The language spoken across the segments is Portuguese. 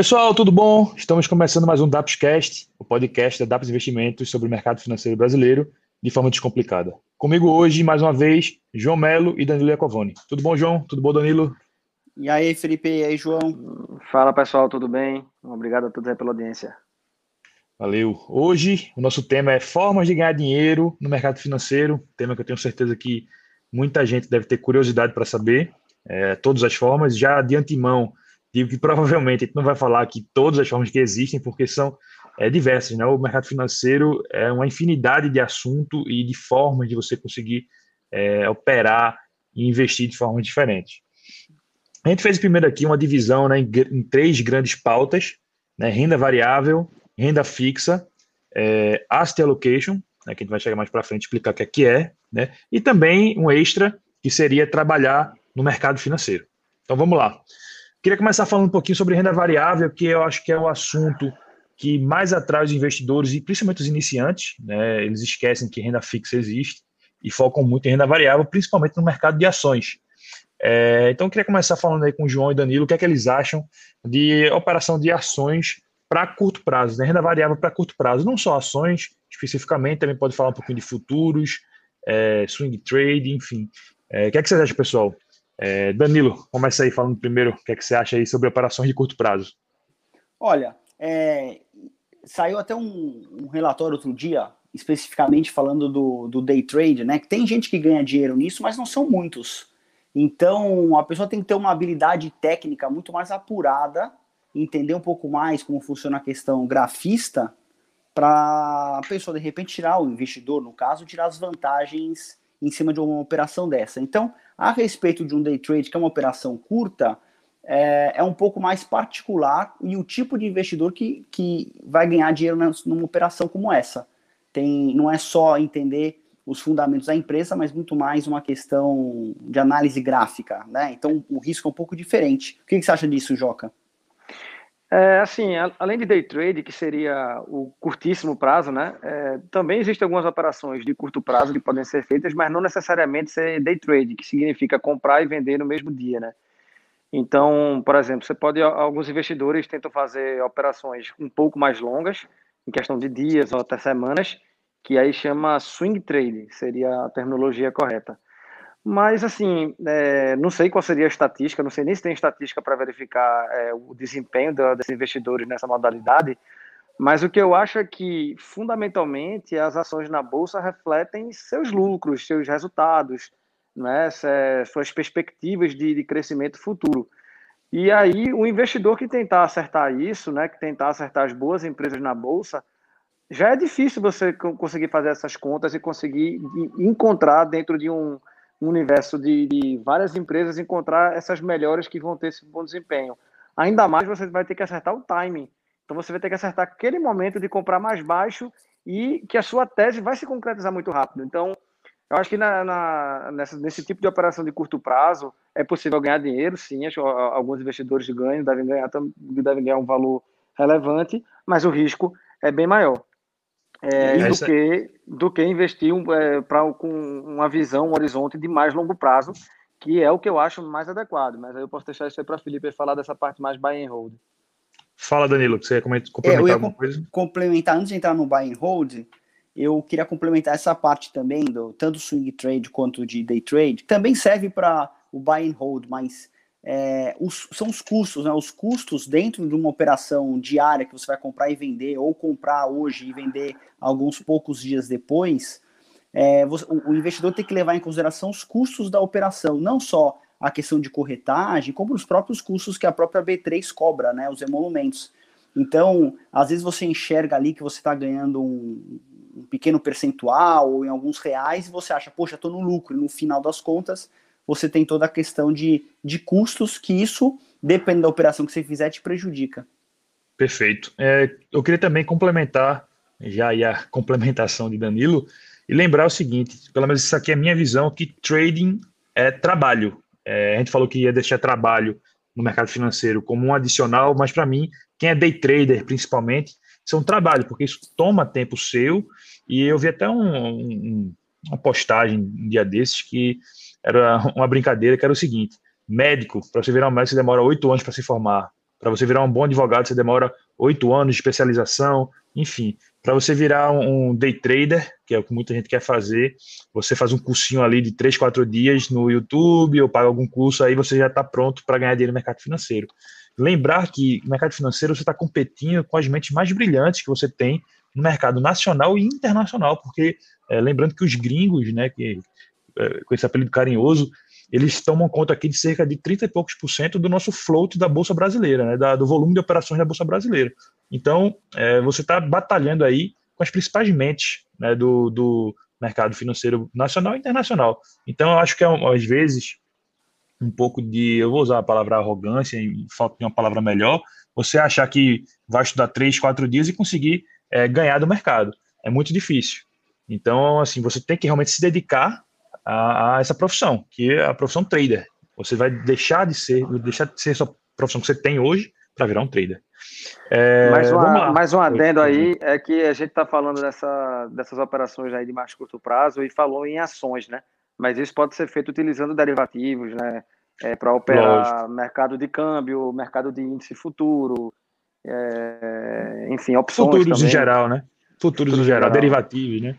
Pessoal, tudo bom? Estamos começando mais um DAPscast, o podcast da DAPS Investimentos sobre o mercado financeiro brasileiro de forma descomplicada. Comigo hoje, mais uma vez, João Melo e Danilo Iacovoni. Tudo bom, João? Tudo bom, Danilo? E aí, Felipe? E aí, João? Fala, pessoal, tudo bem? Obrigado a todos aí pela audiência. Valeu. Hoje, o nosso tema é formas de ganhar dinheiro no mercado financeiro, tema que eu tenho certeza que muita gente deve ter curiosidade para saber, é, todas as formas. Já de antemão, digo que provavelmente a gente não vai falar aqui todas as formas que existem, porque são é, diversas. Né? O mercado financeiro é uma infinidade de assuntos e de formas de você conseguir é, operar e investir de formas diferentes. A gente fez primeiro aqui uma divisão né, em, em três grandes pautas, né, renda variável, renda fixa, é, asset allocation, né, que a gente vai chegar mais para frente explicar o que é que é, né, e também um extra, que seria trabalhar no mercado financeiro. Então vamos lá. Queria começar falando um pouquinho sobre renda variável, que eu acho que é o assunto que mais atrai os investidores e principalmente os iniciantes. Né? Eles esquecem que renda fixa existe e focam muito em renda variável, principalmente no mercado de ações. É, então, eu queria começar falando aí com o João e Danilo o que é que eles acham de operação de ações para curto prazo, né? renda variável para curto prazo, não só ações especificamente, também pode falar um pouquinho de futuros, é, swing trade, enfim. É, o que é que vocês acham, pessoal? É, Danilo, começa aí falando primeiro o que, é que você acha aí sobre operações de curto prazo. Olha, é, saiu até um, um, relatório outro dia, especificamente falando do, do day trade, né? Que tem gente que ganha dinheiro nisso, mas não são muitos. Então, a pessoa tem que ter uma habilidade técnica muito mais apurada, entender um pouco mais como funciona a questão grafista, para a pessoa, de repente, tirar o investidor, no caso, tirar as vantagens em cima de uma operação dessa. Então, a respeito de um day trade, que é uma operação curta, é, é um pouco mais particular e o tipo de investidor que, que vai ganhar dinheiro numa operação como essa. Tem, não é só entender os fundamentos da empresa, mas muito mais uma questão de análise gráfica, né? Então o risco é um pouco diferente. O que, que você acha disso, Joca? É, assim, além de day trade, que seria o curtíssimo prazo, né? É, também existem algumas operações de curto prazo que podem ser feitas, mas não necessariamente ser day trade, que significa comprar e vender no mesmo dia, né? Então, por exemplo, você pode alguns investidores tentam fazer operações um pouco mais longas, em questão de dias ou até semanas, que aí chama swing trade, seria a terminologia correta. Mas, assim, é, não sei qual seria a estatística, não sei nem se tem estatística para verificar é, o desempenho da, desses investidores nessa modalidade, mas o que eu acho é que, fundamentalmente, as ações na Bolsa refletem seus lucros, seus resultados, né, suas perspectivas de, de crescimento futuro. E aí, o investidor que tentar acertar isso, né, que tentar acertar as boas empresas na Bolsa, já é difícil você conseguir fazer essas contas e conseguir encontrar dentro de um universo de, de, várias empresas encontrar essas melhores que vão ter esse bom desempenho. Ainda mais você vai ter que acertar o timing. Então você vai ter que acertar aquele momento de comprar mais baixo e que a sua tese vai se concretizar muito rápido. Então, eu acho que na, na, nessa, nesse tipo de operação de curto prazo é possível ganhar dinheiro, sim. Acho, alguns investidores ganham, devem ganhar, devem ganhar um valor relevante, mas o risco é bem maior é, do, que, do que investir um, é, pra, com uma visão, um horizonte de mais longo prazo, que é o que eu acho mais adequado. Mas aí eu posso deixar isso aí para Felipe falar dessa parte mais buy and hold. Fala, Danilo, que você ia complementar é, eu ia alguma coisa? Complementar, antes de entrar no buy and hold, eu queria complementar essa parte também, do tanto swing trade quanto de day trade, também serve para o buy and hold, mas é, os, são os custos, né? Os custos dentro de uma operação diária que você vai comprar e vender, ou comprar hoje e vender alguns poucos dias depois, é, você, o, o, investidor tem que levar em consideração os custos da operação, não só a questão de corretagem, como os próprios custos que a própria B3 cobra, né? Os emolumentos. Então, às vezes você enxerga ali que você está ganhando um, um pequeno percentual ou em alguns reais e você acha, poxa, estou no lucro. E no final das contas, você tem toda a questão de, de custos, que isso, dependendo da operação que você fizer, te prejudica. Perfeito. É, eu queria também complementar, já a complementação de Danilo, e lembrar o seguinte: pelo menos isso aqui é a minha visão, que trading é trabalho. É, a gente falou que ia deixar trabalho no mercado financeiro como um adicional, mas para mim, quem é day trader principalmente, isso é um trabalho, porque isso toma tempo seu. E eu vi até um, um, uma postagem um dia desses que era uma brincadeira que era o seguinte: médico, para você virar um médico, você demora oito anos para se formar. Para você virar um bom advogado, você demora oito anos de especialização, enfim. Para você virar um, day trader, que é o que muita gente quer fazer, você faz um cursinho ali de três, quatro dias no YouTube ou paga algum curso, aí você já está pronto para ganhar dinheiro no mercado financeiro. Lembrar que no mercado financeiro você está competindo com as mentes mais brilhantes que você tem no mercado nacional e internacional, porque é, lembrando que os gringos, né, que, com esse apelido carinhoso, eles tomam conta aqui de cerca de 30 e poucos por cento do nosso float da Bolsa Brasileira, né, da, do volume de operações da Bolsa Brasileira. Então, é, você está batalhando aí com as principais mentes né, do, do mercado financeiro nacional e internacional. Então, eu acho que, é às vezes, um pouco de, eu vou usar a palavra arrogância, e falta de uma palavra melhor, você achar que vai estudar três, quatro dias e conseguir é, ganhar do mercado. É muito difícil. Então, assim, você tem que realmente se dedicar a, a essa profissão, que é a profissão trader. Você vai deixar de ser, deixar de ser essa profissão que você tem hoje para virar um trader. É, mais, uma, mais um adendo aí é que a gente está falando dessa, dessas operações aí de mais curto prazo e falou em ações, né? Mas isso pode ser feito utilizando derivativos, né? É, para operar Lógico. mercado de câmbio, mercado de índice futuro, é, enfim, opções. Futuros também. em geral, né? Futuros, Futuros em geral, geral, derivativos, né?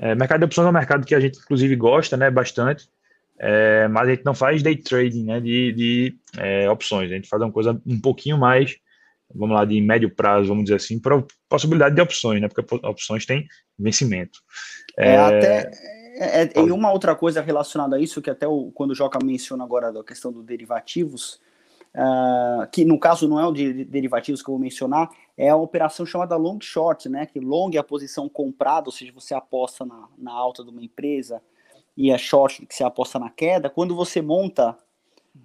É, mercado de opções é um mercado que a gente, inclusive, gosta, né? Bastante. É, mas a gente não faz day trading, né? De, de é, opções. A gente faz uma coisa um pouquinho mais, vamos lá, de médio prazo, vamos dizer assim, para possibilidade de opções, né? Porque opções têm vencimento. É, até. É, é, e uma outra coisa relacionada a isso, que até o, quando o Joca menciona agora da questão dos derivativos, uh, que no caso não é o de derivativos que eu vou mencionar, é a operação chamada long short, né? Que long é a posição comprada, ou seja, você aposta na, na alta de uma empresa, e a short que você aposta na queda. Quando você monta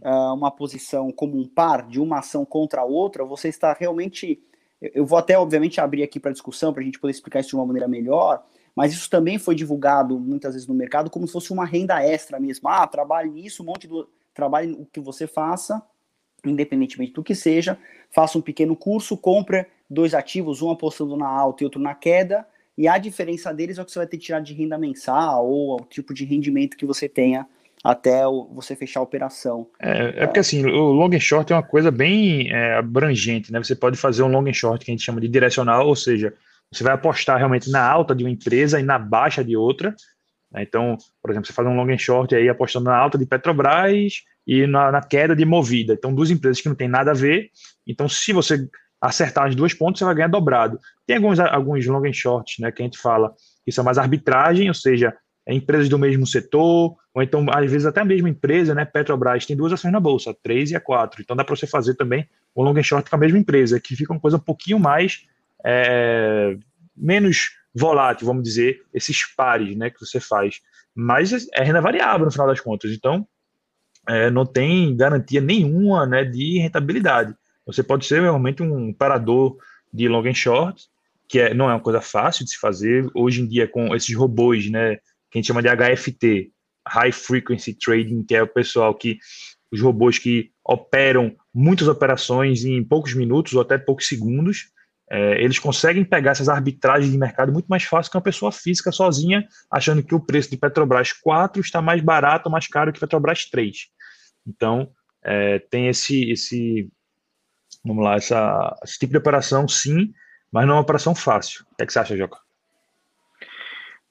uh, uma posição como um par de uma ação contra a outra, você está realmente. Eu vou até, obviamente, abrir aqui para discussão para a gente poder explicar isso de uma maneira melhor, mas isso também foi divulgado muitas vezes no mercado como se fosse uma renda extra mesmo. Ah, trabalhe nisso, um monte do. Trabalhe o que você faça, independentemente do que seja, faça um pequeno curso, compre dois ativos, um apostando na alta e outro na queda, e a diferença deles é o que você vai ter que tirar de renda mensal ou o tipo de rendimento que você tenha até você fechar a operação. É, é porque assim, o long and short é uma coisa bem é, abrangente, né? Você pode fazer um long and short que a gente chama de direcional, ou seja, você vai apostar realmente na alta de uma empresa e na baixa de outra. Né? Então, por exemplo, você faz um long and short aí apostando na alta de Petrobras e na, na queda de Movida. Então, duas empresas que não tem nada a ver. Então, se você acertar as duas pontas, você vai ganhar dobrado. Tem alguns, alguns long and shorts, né, que a gente fala que são mais arbitragem, ou seja, é empresas do mesmo setor, ou então, às vezes, até a mesma empresa, né, Petrobras, tem duas ações na bolsa, a 3 e a 4. Então, dá para você fazer também um long and short com a mesma empresa, que fica uma coisa um pouquinho mais, é, menos volátil, vamos dizer, esses pares, né, que você faz. Mas é renda variável, no final das contas. Então, é, não tem garantia nenhuma, né, de rentabilidade. Você pode ser realmente um parador de long and short, que é, não é uma coisa fácil de se fazer. Hoje em dia, com esses robôs, né, que a gente chama de HFT, High Frequency Trading, que é o pessoal que, os robôs que operam muitas operações em poucos minutos ou até poucos segundos, é, eles conseguem pegar essas arbitragens de mercado muito mais fácil que uma pessoa física sozinha, achando que o preço de Petrobras 4 está mais barato ou mais caro que Petrobras 3. Então, é, tem esse, esse Vamos lá, essa, esse tipo de operação, sim, mas não é uma operação fácil. O que, é que você acha, Joca?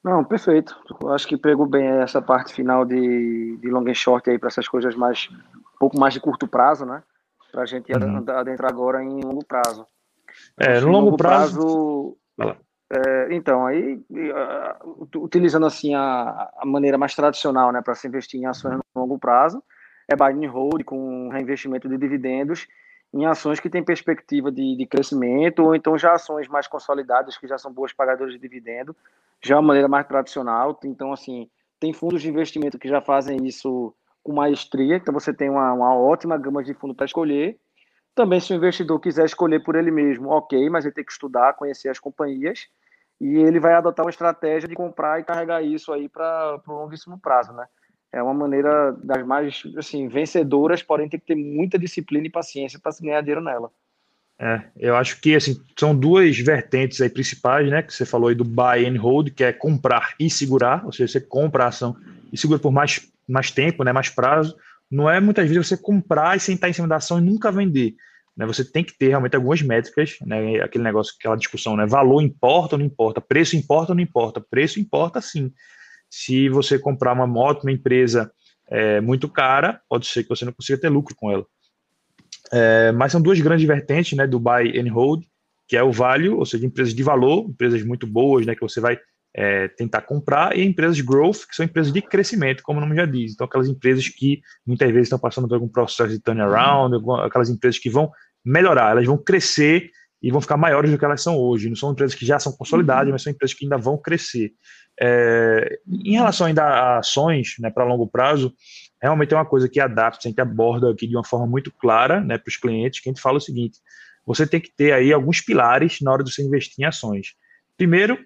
Não, perfeito. Eu acho que pegou bem essa parte final de, de long and short aí para essas coisas mais, um pouco mais de curto prazo, né? Para a gente uhum. adentrar agora em longo prazo. É, no longo, longo prazo. prazo é, então, aí, utilizando assim a, a maneira mais tradicional, né, para se investir em ações no longo prazo, é buy and hold com reinvestimento de dividendos em ações que têm perspectiva de, de, crescimento, ou então já ações mais consolidadas, que já são boas pagadoras de dividendo, já é uma maneira mais tradicional. Então, assim, tem fundos de investimento que já fazem isso com maestria, então você tem uma, uma ótima gama de fundo para escolher. Também, se o investidor quiser escolher por ele mesmo, ok, mas ele tem que estudar, conhecer as companhias, e ele vai adotar uma estratégia de comprar e carregar isso aí para o longuíssimo prazo, né? É uma maneira das mais assim vencedoras, porém tem que ter muita disciplina e paciência para se ganhar dinheiro nela. É, eu acho que assim são duas vertentes aí principais, né? Que você falou aí do buy and hold, que é comprar e segurar, ou seja, você compra a ação e segura por mais, mais tempo, né? Mais prazo. Não é muitas vezes você comprar e sentar em cima da ação e nunca vender. né, você tem que ter realmente algumas métricas, né, aquele negócio, aquela discussão, né, valor importa ou não importa, preço importa ou não importa, preço importa sim. Se você comprar uma moto, uma empresa é, muito cara, pode ser que você não consiga ter lucro com ela. É, mas são duas grandes vertentes, né, do buy and hold, que é o value, ou seja, empresas de valor, empresas muito boas, né, que você vai é, tentar comprar, e empresas growth, que são empresas de crescimento, como o nome já diz. Então, aquelas empresas que muitas vezes estão passando por algum processo de turnaround, aquelas empresas que vão melhorar, elas vão crescer e vão ficar maiores do que elas são hoje. Não são empresas que já são consolidadas, uhum. mas são empresas que ainda vão crescer. É, em relação ainda a ações né, para longo prazo, realmente é uma coisa que a a gente aborda aqui de uma forma muito clara né, para os clientes, que a gente fala o seguinte, você tem que ter aí alguns pilares na hora de você investir em ações. Primeiro,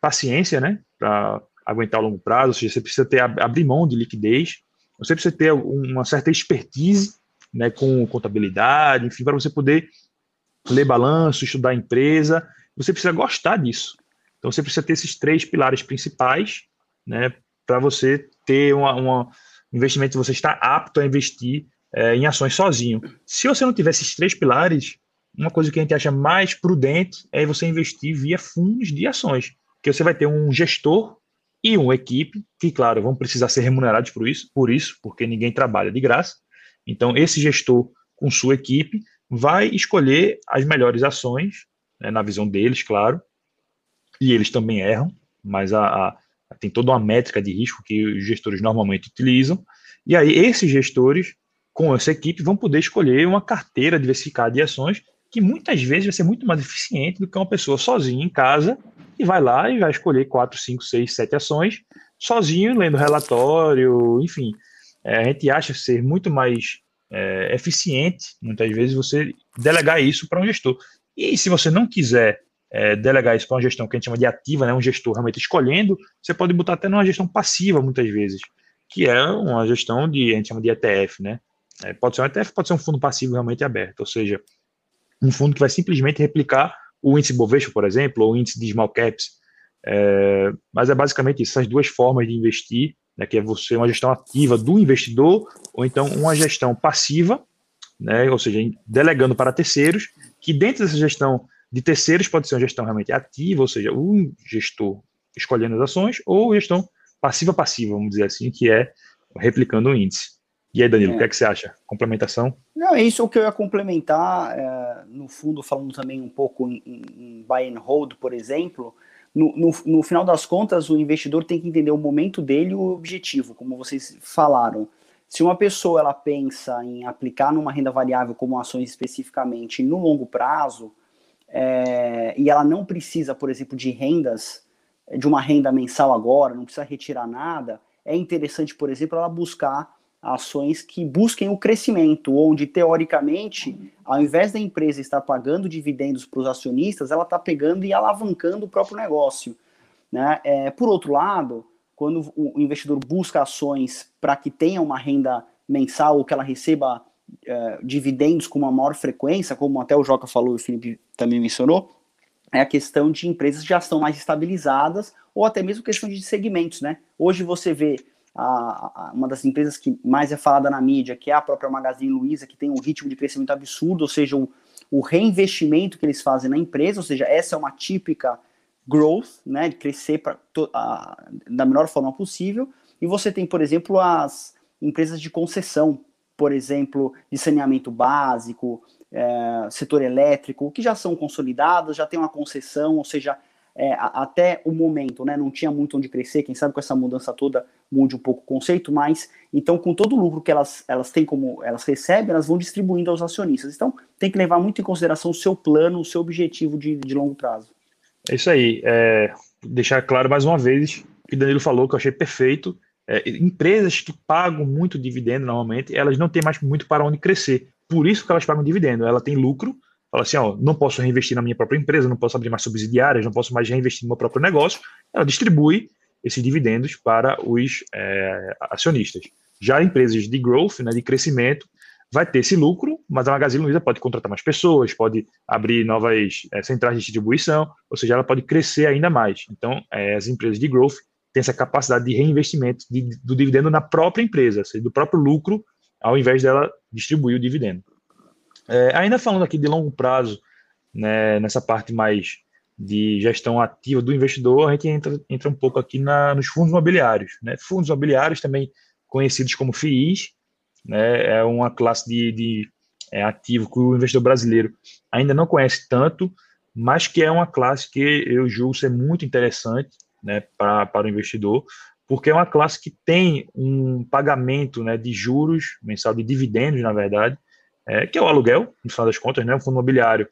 paciência, né, para aguentar o longo prazo, ou seja, você precisa ter abrir mão de liquidez, você precisa ter uma certa expertise, né, com contabilidade, enfim, para você poder ler balanço, estudar a empresa, você precisa gostar disso. Então você precisa ter esses três pilares principais, né, para você ter uma, uma, um investimento você está apto a investir é, em ações sozinho. Se você não tiver esses três pilares, uma coisa que a gente acha mais prudente é você investir via fundos de ações que você vai ter um gestor e uma equipe, que, claro, vão precisar ser remunerados por isso, por isso, porque ninguém trabalha de graça. Então, esse gestor, com sua equipe, vai escolher as melhores ações, né, na visão deles, claro, e eles também erram, mas a, a, tem toda uma métrica de risco que os gestores normalmente utilizam, e aí esses gestores, com essa equipe, vão poder escolher uma carteira diversificada de ações que muitas vezes vai ser muito mais eficiente do que uma pessoa sozinha em casa e vai lá e vai escolher quatro, cinco, seis, sete ações sozinho, lendo relatório, enfim. É, a gente acha ser muito mais é, eficiente, muitas vezes, você delegar isso para um gestor. E se você não quiser é, delegar isso para uma gestão que a gente chama de ativa, né, um gestor realmente escolhendo, você pode botar até numa gestão passiva, muitas vezes, que é uma gestão de, a gente chama de ETF, né? É, pode ser um ETF, pode ser um fundo passivo realmente aberto, ou seja, um fundo que vai simplesmente replicar o índice Bovespa, por exemplo, ou o índice de small caps. É, mas é basicamente isso, essas duas formas de investir, né, que é você uma gestão ativa do investidor, ou então uma gestão passiva, né, ou seja, delegando para terceiros, que dentro dessa gestão de terceiros pode ser uma gestão realmente ativa, ou seja, o gestor escolhendo as ações, ou gestão passiva-passiva, vamos dizer assim, que é replicando o índice. E aí, Danilo, é. o que, é que você acha? Complementação? Não, é isso que eu ia complementar, é, no fundo, falando também um pouco em, em buy and hold, por exemplo. No, no, no, final das contas, o investidor tem que entender o momento dele e o objetivo, como vocês falaram. Se uma pessoa ela pensa em aplicar numa renda variável como ações especificamente no longo prazo, é, e ela não precisa, por exemplo, de rendas, de uma renda mensal agora, não precisa retirar nada, é interessante, por exemplo, ela buscar ações que busquem o crescimento, onde teoricamente, ao invés da empresa estar pagando dividendos para os acionistas, ela está pegando e alavancando o próprio negócio. Né? É, por outro lado, quando o investidor busca ações para que tenha uma renda mensal ou que ela receba é, dividendos com uma maior frequência, como até o Joca falou e o Felipe também mencionou, é a questão de empresas que já estão mais estabilizadas ou até mesmo questão de segmentos. Né? Hoje você vê a, a, uma das empresas que mais é falada na mídia, que é a própria Magazine Luiza, que tem um ritmo de crescimento absurdo, ou seja, o, o reinvestimento que eles fazem na empresa, ou seja, essa é uma típica growth, né, de crescer pra, to, a, da melhor forma possível. E você tem, por exemplo, as empresas de concessão, por exemplo, de saneamento básico, é, setor elétrico, que já são consolidadas, já tem uma concessão, ou seja, é, até o momento, né, não tinha muito onde crescer, quem sabe com essa mudança toda mude um pouco o conceito, mas então com todo o lucro que elas, elas têm como elas recebem, elas vão distribuindo aos acionistas. Então tem que levar muito em consideração o seu plano, o seu objetivo de, de longo prazo. É isso aí. É, deixar claro mais uma vez que Danilo falou, que eu achei perfeito. É, empresas que pagam muito dividendo normalmente, elas não têm mais muito para onde crescer. Por isso que elas pagam dividendo. Ela tem lucro, fala assim, ó, não posso reinvestir na minha própria empresa, não posso abrir mais subsidiárias, não posso mais reinvestir no meu próprio negócio, ela distribui esses dividendos para os é, acionistas. Já empresas de growth, né, de crescimento, vai ter esse lucro, mas a Magazine Luiza pode contratar mais pessoas, pode abrir novas é, centrais de distribuição, ou seja, ela pode crescer ainda mais. Então, é, as empresas de growth têm essa capacidade de reinvestimento de, do dividendo na própria empresa, seja, do próprio lucro, ao invés dela distribuir o dividendo. É, ainda falando aqui de longo prazo, né, nessa parte mais de gestão ativa do investidor, a gente entra, entra um pouco aqui na, nos fundos imobiliários. Né? Fundos imobiliários, também conhecidos como FIIs, né, é uma classe de, de é, ativo que o investidor brasileiro ainda não conhece tanto, mas que é uma classe que eu julgo ser muito interessante né, para, o investidor, porque é uma classe que tem um pagamento né, de juros mensal, de dividendos, na verdade, é, que é o aluguel, no final das contas, né, um fundo imobiliário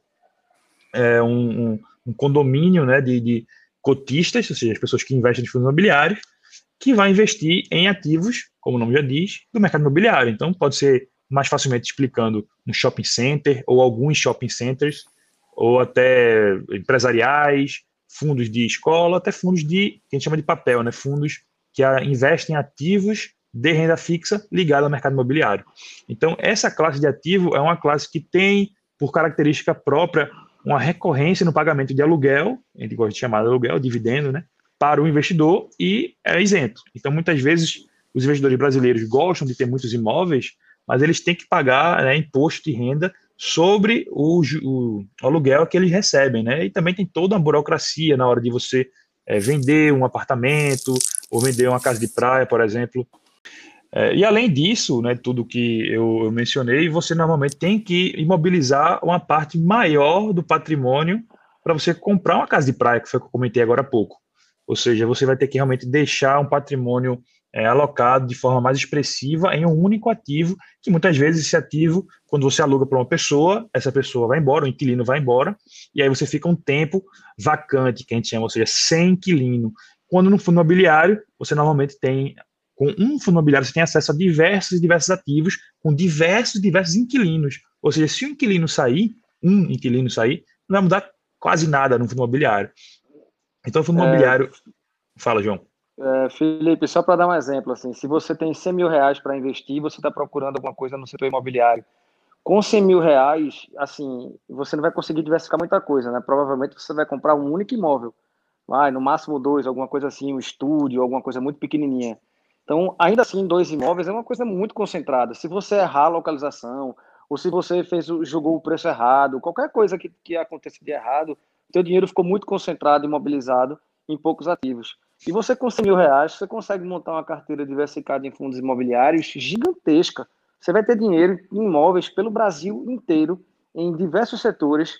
é um, um, um condomínio né, de, de, cotistas, ou seja, as pessoas que investem em fundos imobiliários, que vai investir em ativos, como o nome já diz, do mercado imobiliário. Então, pode ser mais facilmente explicando um shopping center ou alguns shopping centers, ou até empresariais, fundos de escola, até fundos de, que a gente chama de papel, né? fundos que investem em ativos de renda fixa ligado ao mercado imobiliário. Então, essa classe de ativo é uma classe que tem, por característica própria, uma recorrência no pagamento de aluguel, a gente gosta de chamar de aluguel, dividendo, né, para o investidor e é isento. Então, muitas vezes, os investidores brasileiros gostam de ter muitos imóveis, mas eles têm que pagar né, imposto de renda sobre o, o, aluguel que eles recebem, né? E também tem toda uma burocracia na hora de você é, vender um apartamento ou vender uma casa de praia, por exemplo. É, e além disso, né, tudo que eu, eu, mencionei, você normalmente tem que imobilizar uma parte maior do patrimônio para você comprar uma casa de praia, que foi o que eu comentei agora há pouco. Ou seja, você vai ter que realmente deixar um patrimônio é, alocado de forma mais expressiva em um único ativo, que muitas vezes esse ativo, quando você aluga para uma pessoa, essa pessoa vai embora, o inquilino vai embora, e aí você fica um tempo vacante, que a gente chama, ou seja, sem inquilino. Quando no fundo imobiliário, você normalmente tem, com um fundo imobiliário, você tem acesso a diversos e diversos ativos, com diversos e diversos inquilinos. Ou seja, se o inquilino sair, um inquilino sair, não vai mudar quase nada no fundo imobiliário. Então, o fundo é... imobiliário. Fala, João. É, Felipe, só para dar um exemplo, assim, se você tem 100 mil reais para investir, você está procurando alguma coisa no setor imobiliário. Com 100 mil reais, assim, você não vai conseguir diversificar muita coisa, né? Provavelmente você vai comprar um único imóvel, vai, no máximo dois, alguma coisa assim, um estúdio, alguma coisa muito pequenininha. Então, ainda assim, dois imóveis é uma coisa muito concentrada. Se você errar a localização, ou se você fez jogou o preço errado, qualquer coisa que, que aconteça de errado, seu dinheiro ficou muito concentrado, imobilizado em poucos ativos. E você com 100 mil reais, você consegue montar uma carteira diversificada em fundos imobiliários gigantesca. Você vai ter dinheiro em imóveis pelo Brasil inteiro, em diversos setores,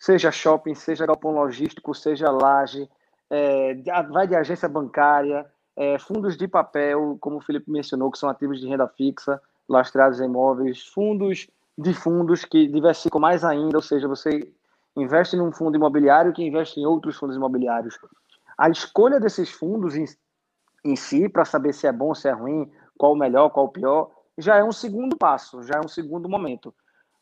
seja shopping, seja galpão logístico, seja laje, é, vai de agência bancária, é, fundos de papel, como o Felipe mencionou, que são ativos de renda fixa, lastreados em imóveis, fundos de fundos que diversificam mais ainda, ou seja, você investe num fundo imobiliário que investe em outros fundos imobiliários. A escolha desses fundos em, em si, para saber se é bom, se é ruim, qual o melhor, qual o pior, já é um segundo passo, já é um segundo momento.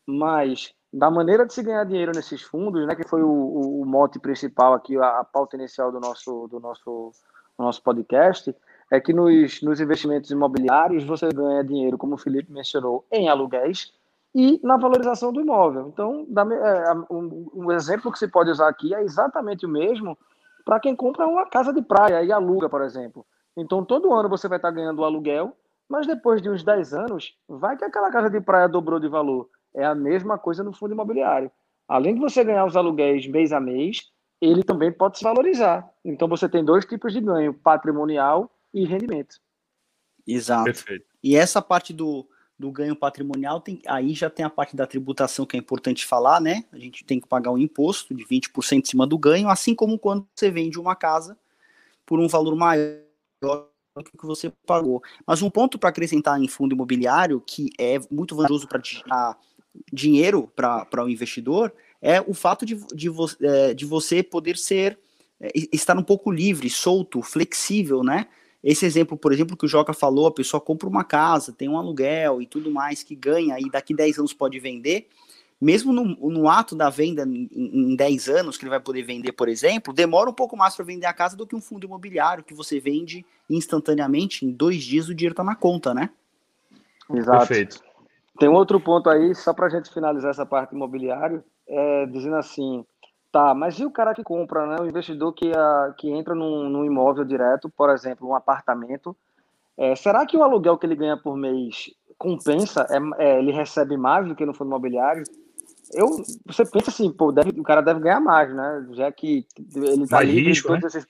Mas da maneira de se ganhar dinheiro nesses fundos, né, que foi o, o, o mote principal aqui, a, a, pauta inicial do nosso, do nosso, do nosso podcast, é que nos, nos investimentos imobiliários você ganha dinheiro, como o Felipe mencionou, em aluguéis e na valorização do imóvel. Então, da, é, um, um exemplo que se pode usar aqui é exatamente o mesmo para quem compra uma casa de praia e aluga, por exemplo. Então, todo ano você vai estar ganhando o aluguel, mas depois de uns 10 anos, vai que aquela casa de praia dobrou de valor. É a mesma coisa no fundo imobiliário. Além de você ganhar os aluguéis mês a mês, ele também pode se valorizar. Então, você tem dois tipos de ganho: patrimonial e rendimento. Exato. Perfeito. E essa parte do, do ganho patrimonial, tem, aí já tem a parte da tributação que é importante falar, né? A gente tem que pagar um imposto de 20% em cima do ganho, assim como quando você vende uma casa por um valor maior do que você pagou. Mas um ponto para acrescentar em fundo imobiliário, que é muito vantajoso para dinheiro para o investidor, é o fato de, de, vo, é, de você poder ser, é, estar um pouco livre, solto, flexível, né? Esse exemplo, por exemplo, que o Joca falou, a pessoa compra uma casa, tem um aluguel e tudo mais que ganha e daqui 10 anos pode vender, mesmo no, no ato da venda em, em 10 anos que ele vai poder vender, por exemplo, demora um pouco mais para vender a casa do que um fundo imobiliário que você vende instantaneamente, em dois dias o dinheiro está na conta, né? Exato. Perfeito. Tem um outro ponto aí, só para a gente finalizar essa parte imobiliária, é, dizendo assim, Tá, mas e o cara que compra, né? O investidor que, a, que entra num, num imóvel direto, por exemplo, um apartamento, é, será que o aluguel que ele ganha por mês compensa? É, é, ele recebe mais do que no fundo imobiliário? eu, você pensa assim, pô, deve, o cara deve ganhar mais, né? Já que ele está livre risco, de todos né? esses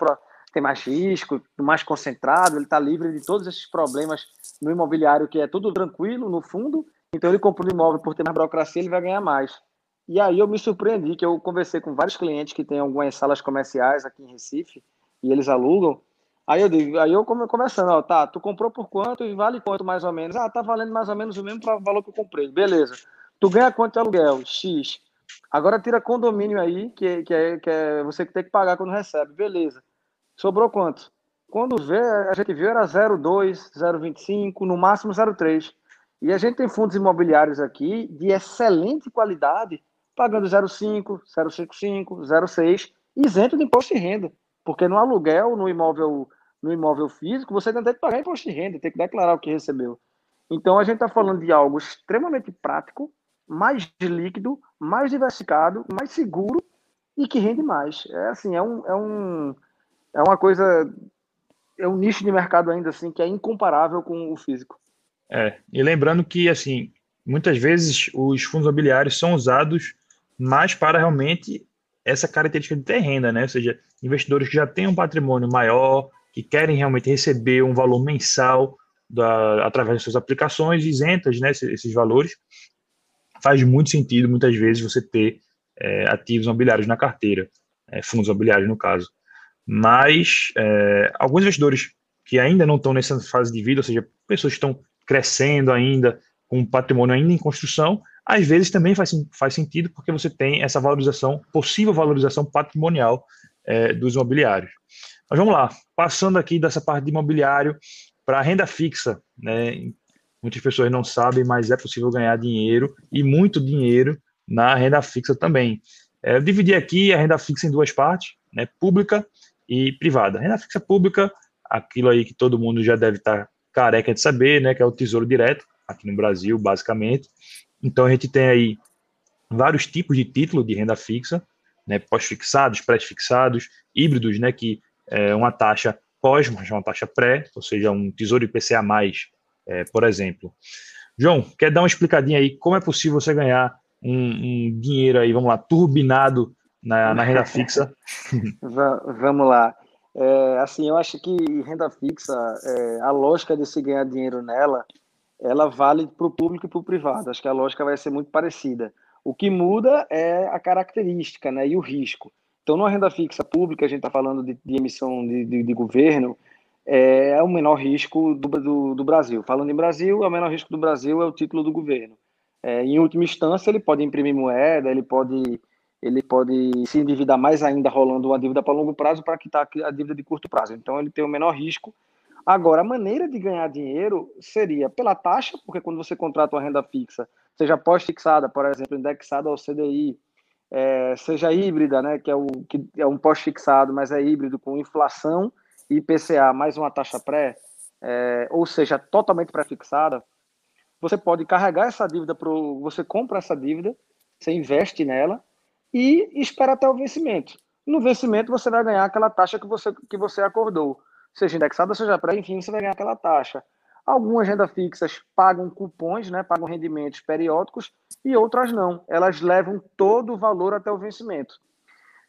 tem mais risco, mais concentrado, ele está livre de todos esses problemas no imobiliário, que é tudo tranquilo no fundo. Então ele comprou um imóvel por ter mais burocracia, ele vai ganhar mais. E aí eu me surpreendi que eu conversei com vários clientes que têm algumas salas comerciais aqui em Recife e eles alugam. Aí eu digo, aí eu conversando, ó, tá, tu comprou por quanto e vale quanto mais ou menos? Ah, tá valendo mais ou menos o mesmo valor que eu comprei. Beleza. Tu ganha quanto de aluguel? X. Agora tira condomínio aí, que, que, é, que é você que tem que pagar quando recebe. Beleza. Sobrou quanto? Quando vê, a gente viu era 0,2, 0,25, no máximo 0,3. E a gente tem fundos imobiliários aqui de excelente qualidade, pagando 0,5, 0,55, 0,6, isento de imposto de renda. Porque no aluguel, no imóvel, no imóvel físico, você tem que pagar imposto de renda, tem que declarar o que recebeu. Então a gente está falando de algo extremamente prático, mais líquido, mais diversificado, mais seguro e que rende mais. É assim, é um, é um é uma coisa, é um nicho de mercado ainda assim que é incomparável com o físico. É, e lembrando que assim, muitas vezes os fundos imobiliários são usados mais para realmente essa característica de ter renda, né? Ou seja, investidores que já têm um patrimônio maior, que querem realmente receber um valor mensal da, através das suas aplicações isentas, né? Esses, esses valores. Faz muito sentido, muitas vezes, você ter é, ativos imobiliários na carteira, é, fundos imobiliários, no caso mas é, alguns investidores que ainda não estão nessa fase de vida, ou seja, pessoas que estão crescendo ainda, com patrimônio ainda em construção, às vezes também faz, faz sentido porque você tem essa valorização, possível valorização patrimonial é, dos imobiliários. Mas vamos lá, passando aqui dessa parte de imobiliário para a renda fixa, né? Muitas pessoas não sabem, mas é possível ganhar dinheiro e muito dinheiro na renda fixa também. É, eu dividi aqui a renda fixa em duas partes, né? Pública e privada. Renda fixa pública, aquilo aí que todo mundo já deve estar careca de saber, né, que é o Tesouro Direto, aqui no Brasil, basicamente. Então a gente tem aí vários tipos de título de renda fixa, né, pós-fixados, pré-fixados, híbridos, né, que é uma taxa pós, mas uma taxa pré, ou seja, um Tesouro IPCA+, é, por exemplo. João, quer dar uma explicadinha aí como é possível você ganhar um, um dinheiro aí, vamos lá, turbinado na, na renda fixa? Vamos lá. É, assim, eu acho que renda fixa, é, a lógica de se ganhar dinheiro nela, ela vale para o público e para o privado. Acho que a lógica vai ser muito parecida. O que muda é a característica né, e o risco. Então, numa renda fixa pública, a gente está falando de, de emissão de, de, de, governo, é o menor risco do, do, do, Brasil. Falando em Brasil, é o menor risco do Brasil é o título do governo. É, em última instância, ele pode imprimir moeda, ele pode ele pode se endividar mais ainda rolando uma dívida para longo prazo para quitar a dívida de curto prazo. Então ele tem o menor risco. Agora, a maneira de ganhar dinheiro seria pela taxa, porque quando você contrata uma renda fixa, seja pós-fixada, por exemplo, indexada ao CDI, é, seja híbrida, né, que é, o, que é um pós-fixado, mas é híbrido com inflação e IPCA mais uma taxa pré, é, ou seja, totalmente pré-fixada, você pode carregar essa dívida para você compra essa dívida, você investe nela e espera até o vencimento. No vencimento, você vai ganhar aquela taxa que você, que você acordou. Seja indexada, seja pré, enfim, você vai ganhar aquela taxa. Algumas rendas fixas pagam cupons, né, pagam rendimentos periódicos, e outras não. Elas levam todo o valor até o vencimento.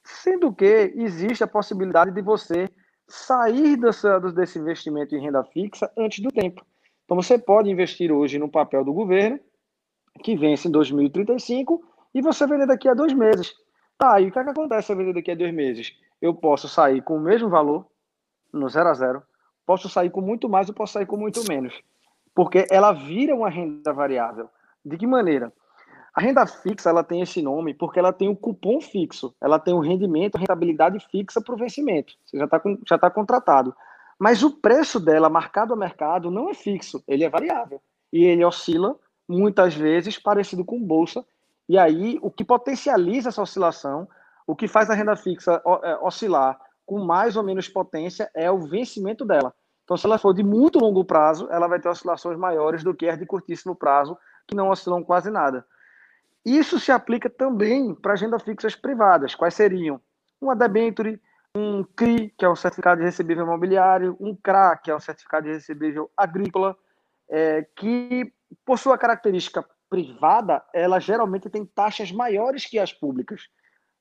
Sendo que existe a possibilidade de você sair dessa, desse investimento em renda fixa antes do tempo. Então, você pode investir hoje no papel do governo, que vence em 2035, e você vender daqui a dois meses. Tá, e o que, é que acontece se eu vender daqui a dois meses? Eu posso sair com o mesmo valor, no zero a zero, posso sair com muito mais ou posso sair com muito menos. Porque ela vira uma renda variável. De que maneira? A renda fixa ela tem esse nome porque ela tem um cupom fixo, ela tem um rendimento, rentabilidade fixa para o vencimento. Você já está já tá contratado. Mas o preço dela, marcado ao mercado, não é fixo, ele é variável. E ele oscila, muitas vezes, parecido com bolsa, e aí, o que potencializa essa oscilação, o que faz a renda fixa é, oscilar com mais ou menos potência é o vencimento dela. Então, se ela for de muito longo prazo, ela vai ter oscilações maiores do que as de curtíssimo prazo, que não oscilam quase nada. Isso se aplica também para renda fixas privadas. Quais seriam? Uma debenture, um CRI, que é o certificado de recebível imobiliário, um CRA, que é o certificado de recebível agrícola, é, que possui a característica privada, ela geralmente tem taxas maiores que as públicas.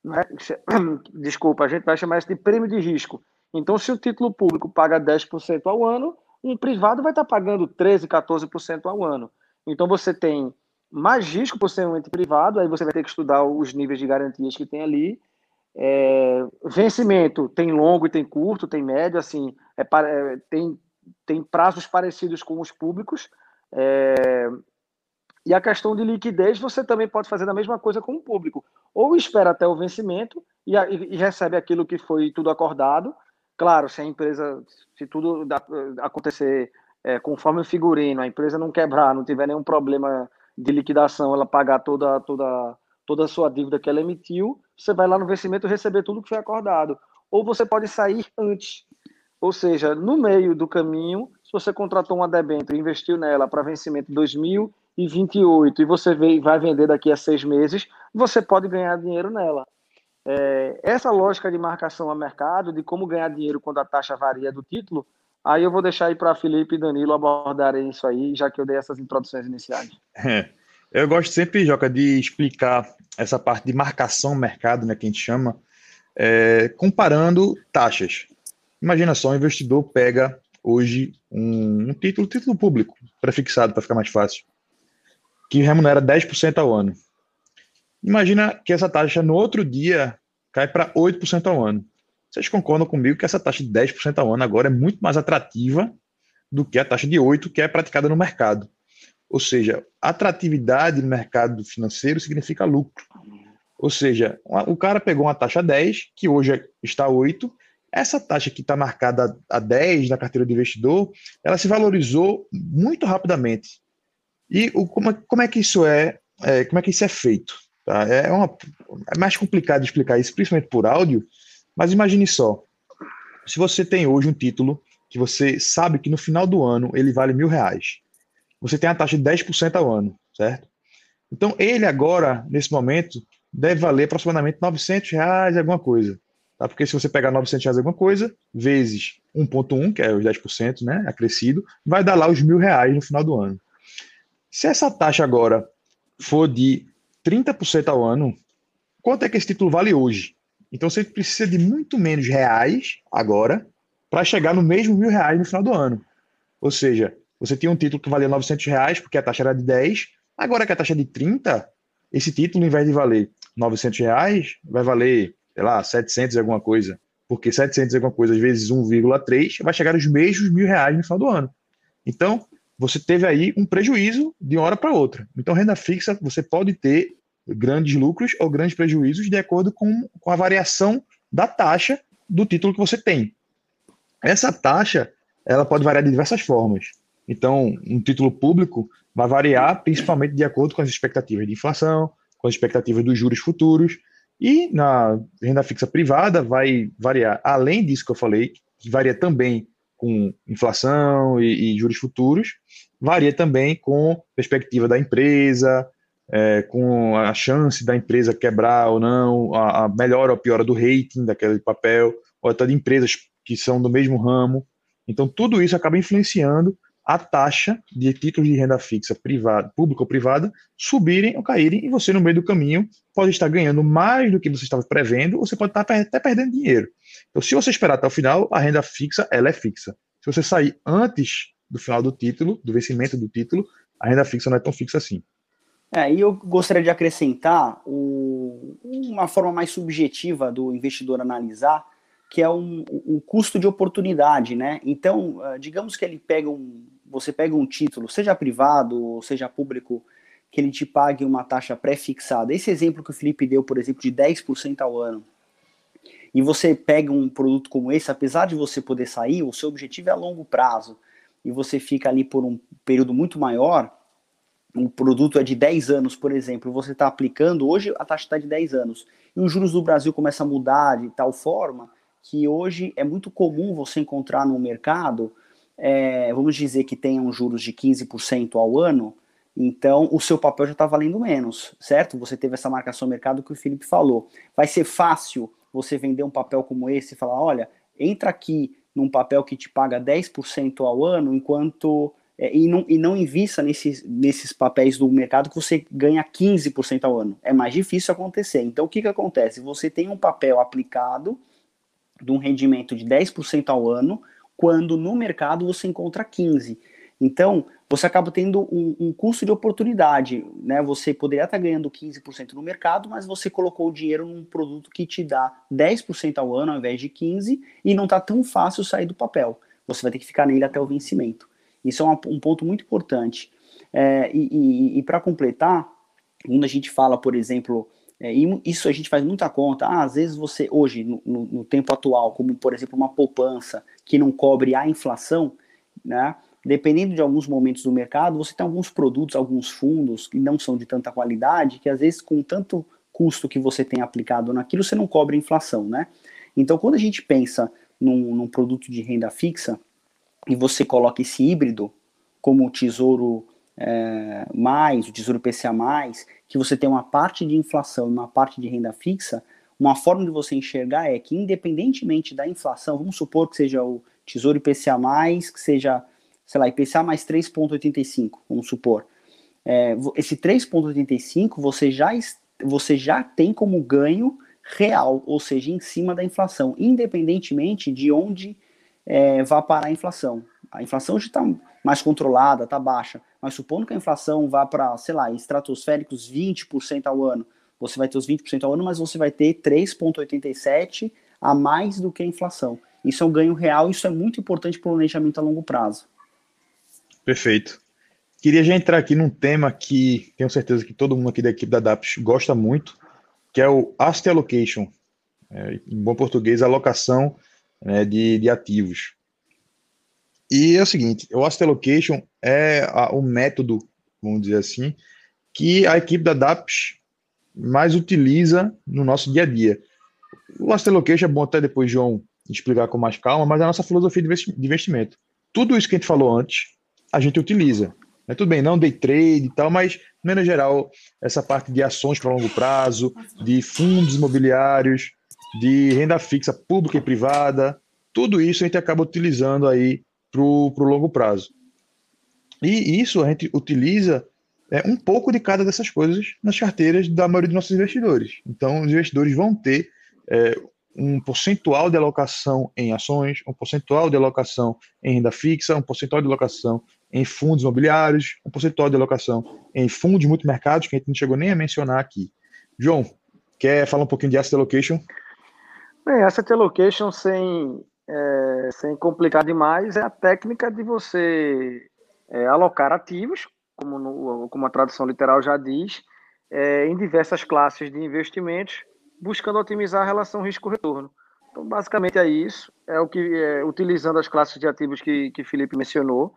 É? Desculpa, a gente vai chamar isso de prêmio de risco. Então, se o título público paga 10% ao ano, um privado vai estar pagando 13%, 14% ao ano. Então, você tem mais risco por ser um ente privado, aí você vai ter que estudar os níveis de garantias que tem ali. É, vencimento tem longo e tem curto, tem médio, assim, é, é, tem, tem prazos parecidos com os públicos. É, e a questão de liquidez, você também pode fazer a mesma coisa com o público. Ou espera até o vencimento e, e, recebe aquilo que foi tudo acordado. Claro, se a empresa, se tudo acontecer é, conforme o figurino, a empresa não quebrar, não tiver nenhum problema de liquidação, ela pagar toda, toda, toda a sua dívida que ela emitiu, você vai lá no vencimento receber tudo que foi acordado. Ou você pode sair antes. Ou seja, no meio do caminho, se você contratou uma debênture e investiu nela para vencimento 2000 e 28 e você vai vender daqui a seis meses, você pode ganhar dinheiro nela. É, essa lógica de marcação a mercado, de como ganhar dinheiro quando a taxa varia do título, aí eu vou deixar aí para Felipe e Danilo abordarem isso aí, já que eu dei essas introduções iniciais. É, eu gosto sempre, Joca, de explicar essa parte de marcação mercado, né, que a gente chama, é, comparando taxas. Imagina só, um investidor pega hoje um, um título, título público, prefixado para ficar mais fácil que remunera 10% ao ano. Imagina que essa taxa no outro dia cai para 8% ao ano. Vocês concordam comigo que essa taxa de 10% ao ano agora é muito mais atrativa do que a taxa de 8% que é praticada no mercado. Ou seja, atratividade no mercado financeiro significa lucro. Ou seja, o cara pegou uma taxa 10, que hoje está 8, essa taxa que está marcada a 10 na carteira do investidor, ela se valorizou muito rapidamente. E o, como, é, como é que isso é, é, como é que isso é feito? Tá? É, uma, é mais complicado explicar isso, principalmente por áudio, mas imagine só, se você tem hoje um título que você sabe que no final do ano ele vale mil reais, você tem a taxa de 10% ao ano, certo? Então ele agora, nesse momento, deve valer aproximadamente 900 reais alguma coisa. Tá? Porque se você pegar 900 reais alguma coisa, vezes 1,1, que é os 10%, né, acrescido, vai dar lá os mil reais no final do ano. Se essa taxa agora for de 30% ao ano, quanto é que esse título vale hoje? Então você precisa de muito menos reais agora para chegar no mesmo mil reais no final do ano. Ou seja, você tinha um título que valia 900 reais porque a taxa era de 10, agora que a taxa é de 30, esse título, em vez de valer 900 reais, vai valer, sei lá, 700 e alguma coisa. Porque 700 e alguma coisa vezes 1,3 vai chegar aos mesmos mil reais no final do ano. Então, você teve aí um prejuízo de uma hora para outra. Então, renda fixa, você pode ter grandes lucros ou grandes prejuízos de acordo com, com a variação da taxa do título que você tem. Essa taxa, ela pode variar de diversas formas. Então, um título público vai variar principalmente de acordo com as expectativas de inflação, com as expectativas dos juros futuros, e na renda fixa privada vai variar, além disso que eu falei, que varia também com inflação e, e, juros futuros, varia também com perspectiva da empresa, é, com a chance da empresa quebrar ou não, a, a melhora ou piora do rating daquele papel, ou até de empresas que são do mesmo ramo. Então, tudo isso acaba influenciando a taxa de títulos de renda fixa privada, pública ou privada subirem ou caírem, e você, no meio do caminho, pode estar ganhando mais do que você estava prevendo, ou você pode estar até perdendo dinheiro. Então, se você esperar até o final, a renda fixa ela é fixa. Se você sair antes do final do título, do vencimento do título, a renda fixa não é tão fixa assim. É, e eu gostaria de acrescentar o, uma forma mais subjetiva do investidor analisar, que é um, um custo de oportunidade, né? Então, ah, digamos que ele pega um, você pega um título, seja privado, seja público, que ele te pague uma taxa pré-fixada. Esse exemplo que o Felipe deu, por exemplo, de 10% ao ano, e você pega um produto como esse, apesar de você poder sair, o seu objetivo é a longo prazo, e você fica ali por um período muito maior, um produto é de 10 anos, por exemplo, você está aplicando, hoje a taxa está de 10 anos, e os juros do Brasil começam a mudar de tal forma que hoje é muito comum você encontrar no mercado, é, vamos dizer que tenham juros de 15% ao ano, então o seu papel já está valendo menos, certo? Você teve essa marcação mercado que o Felipe falou. Vai ser fácil você vender um papel como esse e falar: olha, entra aqui num papel que te paga 10% ao ano, enquanto é, e, não, e não invista nesses, nesses papéis do mercado que você ganha 15% ao ano. É mais difícil acontecer. Então, o que, que acontece? Você tem um papel aplicado de um rendimento de 10% ao ano, quando no mercado você encontra 15%. Então, você acaba tendo um, um, custo de oportunidade, né? Você poderia estar ganhando 15% no mercado, mas você colocou o dinheiro num produto que te dá 10% ao ano ao invés de 15% e não está tão fácil sair do papel. Você vai ter que ficar nele até o vencimento. Isso é uma, um ponto muito importante. É, e, e, e para completar, quando a gente fala, por exemplo, é, isso a gente faz muita conta. Ah, às vezes você, hoje, no, no, tempo atual, como por exemplo uma poupança que não cobre a inflação, né? Dependendo de alguns momentos do mercado, você tem alguns produtos, alguns fundos que não são de tanta qualidade, que às vezes com tanto custo que você tem aplicado naquilo, você não cobre a inflação, né? Então, quando a gente pensa num, num produto de renda fixa, e você coloca esse híbrido, como Tesouro é, Mais, o Tesouro PCA Mais, que você tem uma parte de inflação e uma parte de renda fixa, uma forma de você enxergar é que, independentemente da inflação, vamos supor que seja o Tesouro IPCA, que seja, sei lá, IPCA mais 3,85, vamos supor. É, esse 3,85 você já, você já tem como ganho real, ou seja, em cima da inflação, independentemente de onde é, vá parar a inflação. A inflação já está mais controlada, está baixa, mas supondo que a inflação vá para, sei lá, estratosféricos 20% ao ano, você vai ter os 20% ao ano, mas você vai ter 3,87% a mais do que a inflação. Isso é um ganho real, isso é muito importante para o planejamento a longo prazo. Perfeito. Queria já entrar aqui num tema que tenho certeza que todo mundo aqui da equipe da DAPS gosta muito, que é o asset allocation. É, em bom português, alocação né, de, de ativos. E é o seguinte, o asset allocation é a, o método, vamos dizer assim, que a equipe da DAPS mais utiliza no nosso dia a dia. O asset allocation é bom até depois João explicar com mais calma, mas é a nossa filosofia de investimento. Tudo isso que a gente falou antes, a gente utiliza. É tudo bem, não day trade e tal, mas, maneira geral, essa parte de ações para longo prazo, de fundos imobiliários, de renda fixa pública e privada, tudo isso a gente acaba utilizando aí para o longo prazo. E isso a gente utiliza é, um pouco de cada dessas coisas nas carteiras da maioria dos nossos investidores. Então, os investidores vão ter é, um percentual de alocação em ações, um percentual de alocação em renda fixa, um percentual de alocação em fundos imobiliários, um percentual de alocação em fundos multimercados, que a gente não chegou nem a mencionar aqui. João, quer falar um pouquinho de asset allocation? Bem, asset allocation, sem, é, sem complicar demais, é a técnica de você é, alocar ativos, como, no, como a tradução literal já diz, é, em diversas classes de investimentos, buscando otimizar a relação risco-retorno. Então, basicamente é isso. É o que, é, utilizando as classes de ativos que, que Felipe mencionou,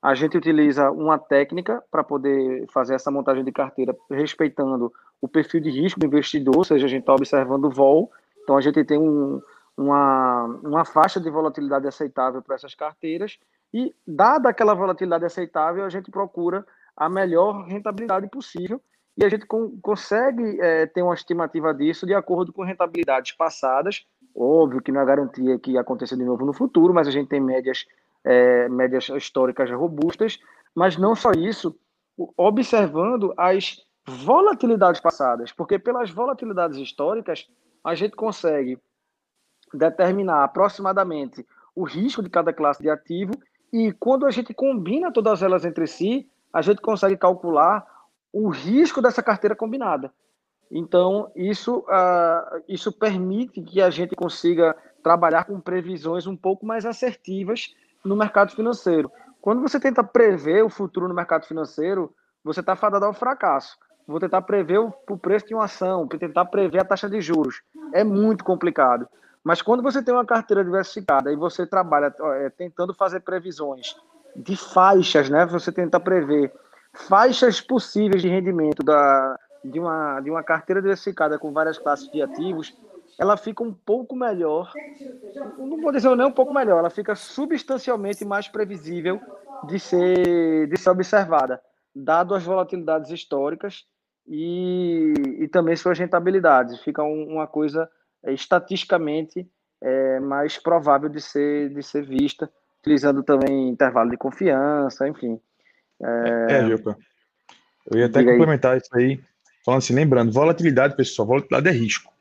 a gente utiliza uma técnica para poder fazer essa montagem de carteira, respeitando o perfil de risco do investidor, ou seja, a gente está observando o vol, então a gente tem um, uma, uma faixa de volatilidade aceitável para essas carteiras e, dada aquela volatilidade aceitável, a gente procura a melhor rentabilidade possível e a gente com, consegue é, ter uma estimativa disso de acordo com rentabilidades passadas. Óbvio que não é garantia que aconteça de novo no futuro, mas a gente tem médias, é, médias históricas robustas. Mas não só isso, observando as volatilidades passadas, porque pelas volatilidades históricas a gente consegue determinar aproximadamente o risco de cada classe de ativo e quando a gente combina todas elas entre si, a gente consegue calcular o risco dessa carteira combinada. Então, isso, uh, isso permite que a gente consiga trabalhar com previsões um pouco mais assertivas no mercado financeiro. Quando você tenta prever o futuro no mercado financeiro, você está fadado ao fracasso vou tentar prever o, o preço de uma ação, tentar prever a taxa de juros. É muito complicado. Mas quando você tem uma carteira diversificada e você trabalha é, tentando fazer previsões de faixas, né? Você tenta prever faixas possíveis de rendimento da, de, uma, de uma carteira diversificada com várias classes de ativos, ela fica um pouco melhor, não vou dizer nem um pouco melhor, ela fica substancialmente mais previsível de ser, de ser observada, dado as volatilidades históricas e, e também suas rentabilidades. Fica um, uma coisa estatisticamente é, mais provável de ser, de ser vista, utilizando também intervalo de confiança, enfim. É, é Juca. Eu ia até Diga complementar aí. isso aí, falando assim, lembrando, volatilidade, pessoal, volatilidade é risco.